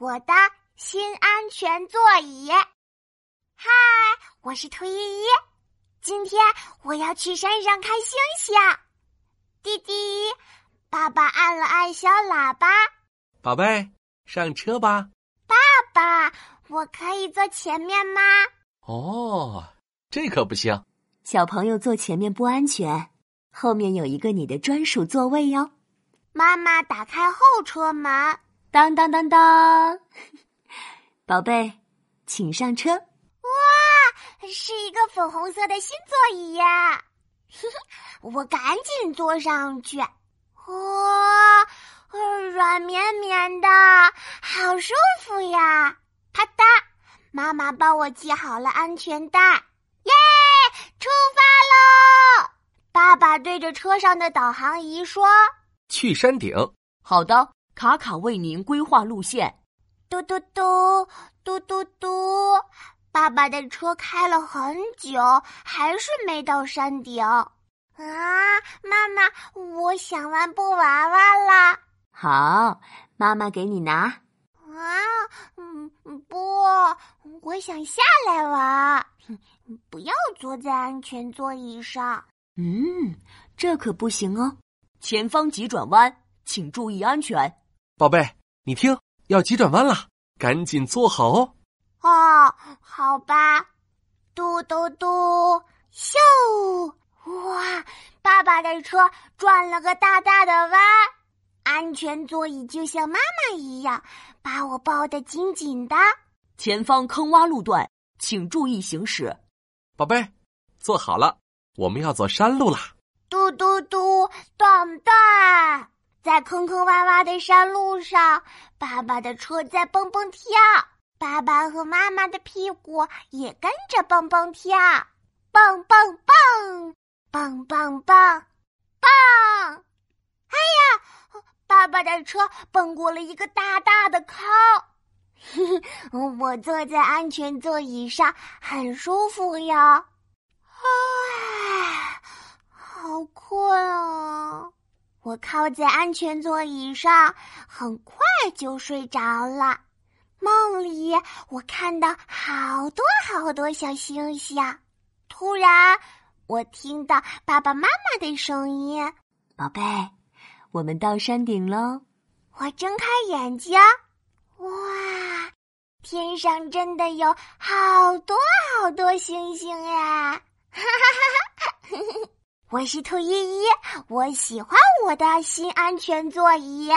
我的新安全座椅。嗨，我是兔依依，今天我要去山上看星星。弟弟，爸爸按了按小喇叭。宝贝，上车吧。爸爸，我可以坐前面吗？哦，这可不行。小朋友坐前面不安全，后面有一个你的专属座位哟。妈妈打开后车门。当当当当，宝贝，请上车。哇，是一个粉红色的新座椅呀！我赶紧坐上去。哇，软绵绵的，好舒服呀！啪嗒，妈妈帮我系好了安全带。耶，出发喽！爸爸对着车上的导航仪说：“去山顶。”好的。卡卡为您规划路线。嘟嘟嘟嘟嘟嘟，爸爸的车开了很久，还是没到山顶。啊，妈妈，我想玩布娃娃了。好，妈妈给你拿。啊，嗯，不，我想下来玩，不要坐在安全座椅上。嗯，这可不行哦。前方急转弯，请注意安全。宝贝，你听，要急转弯了，赶紧坐好哦。哦，好吧。嘟嘟嘟，咻！哇，爸爸的车转了个大大的弯，安全座椅就像妈妈一样，把我抱得紧紧的。前方坑洼路段，请注意行驶。宝贝，坐好了，我们要走山路啦。嘟嘟嘟，咚咚。在坑坑洼洼的山路上，爸爸的车在蹦蹦跳，爸爸和妈妈的屁股也跟着蹦蹦跳，蹦蹦蹦，蹦蹦蹦，蹦！哎呀，爸爸的车蹦过了一个大大的坑，我坐在安全座椅上很舒服呀，唉，好困啊。我靠在安全座椅上，很快就睡着了。梦里我看到好多好多小星星。突然，我听到爸爸妈妈的声音：“宝贝，我们到山顶喽！”我睁开眼睛，哇，天上真的有好多好多星星呀！哈哈哈哈哈！我是兔依依，我喜欢我的新安全座椅。